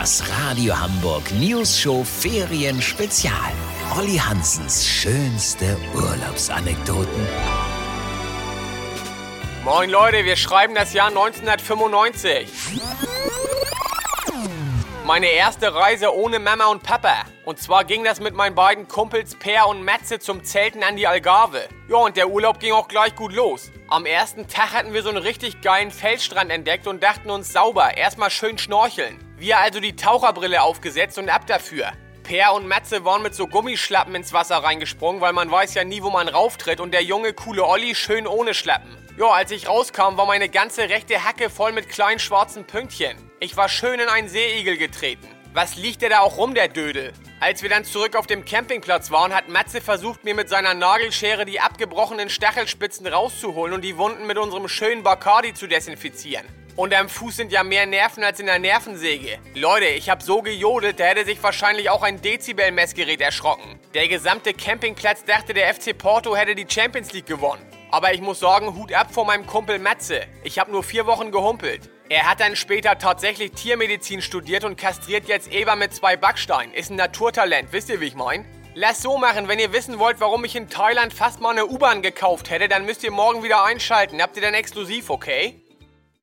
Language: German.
Das Radio Hamburg News Show Ferien Spezial. Olli Hansens schönste Urlaubsanekdoten. Moin Leute, wir schreiben das Jahr 1995. Meine erste Reise ohne Mama und Papa. Und zwar ging das mit meinen beiden Kumpels Per und Matze zum Zelten an die Algarve. Ja, und der Urlaub ging auch gleich gut los. Am ersten Tag hatten wir so einen richtig geilen Felsstrand entdeckt und dachten uns sauber, erstmal schön schnorcheln. Wir also die Taucherbrille aufgesetzt und ab dafür. Per und Matze waren mit so Gummischlappen ins Wasser reingesprungen, weil man weiß ja nie, wo man rauftritt und der junge, coole Olli schön ohne Schlappen. Ja, als ich rauskam, war meine ganze rechte Hacke voll mit kleinen schwarzen Pünktchen. Ich war schön in einen Seeigel getreten. Was liegt der da auch rum, der Dödel? Als wir dann zurück auf dem Campingplatz waren, hat Matze versucht, mir mit seiner Nagelschere die abgebrochenen Stachelspitzen rauszuholen und die Wunden mit unserem schönen Bacardi zu desinfizieren. Und am Fuß sind ja mehr Nerven als in der Nervensäge. Leute, ich hab so gejodelt, da hätte sich wahrscheinlich auch ein Dezibel-Messgerät erschrocken. Der gesamte Campingplatz dachte, der FC Porto hätte die Champions League gewonnen. Aber ich muss sagen, Hut ab vor meinem Kumpel Matze. Ich habe nur vier Wochen gehumpelt. Er hat dann später tatsächlich Tiermedizin studiert und kastriert jetzt Eber mit zwei Backsteinen. Ist ein Naturtalent, wisst ihr, wie ich mein? Lass so machen, wenn ihr wissen wollt, warum ich in Thailand fast mal eine U-Bahn gekauft hätte, dann müsst ihr morgen wieder einschalten. Habt ihr dann exklusiv, okay?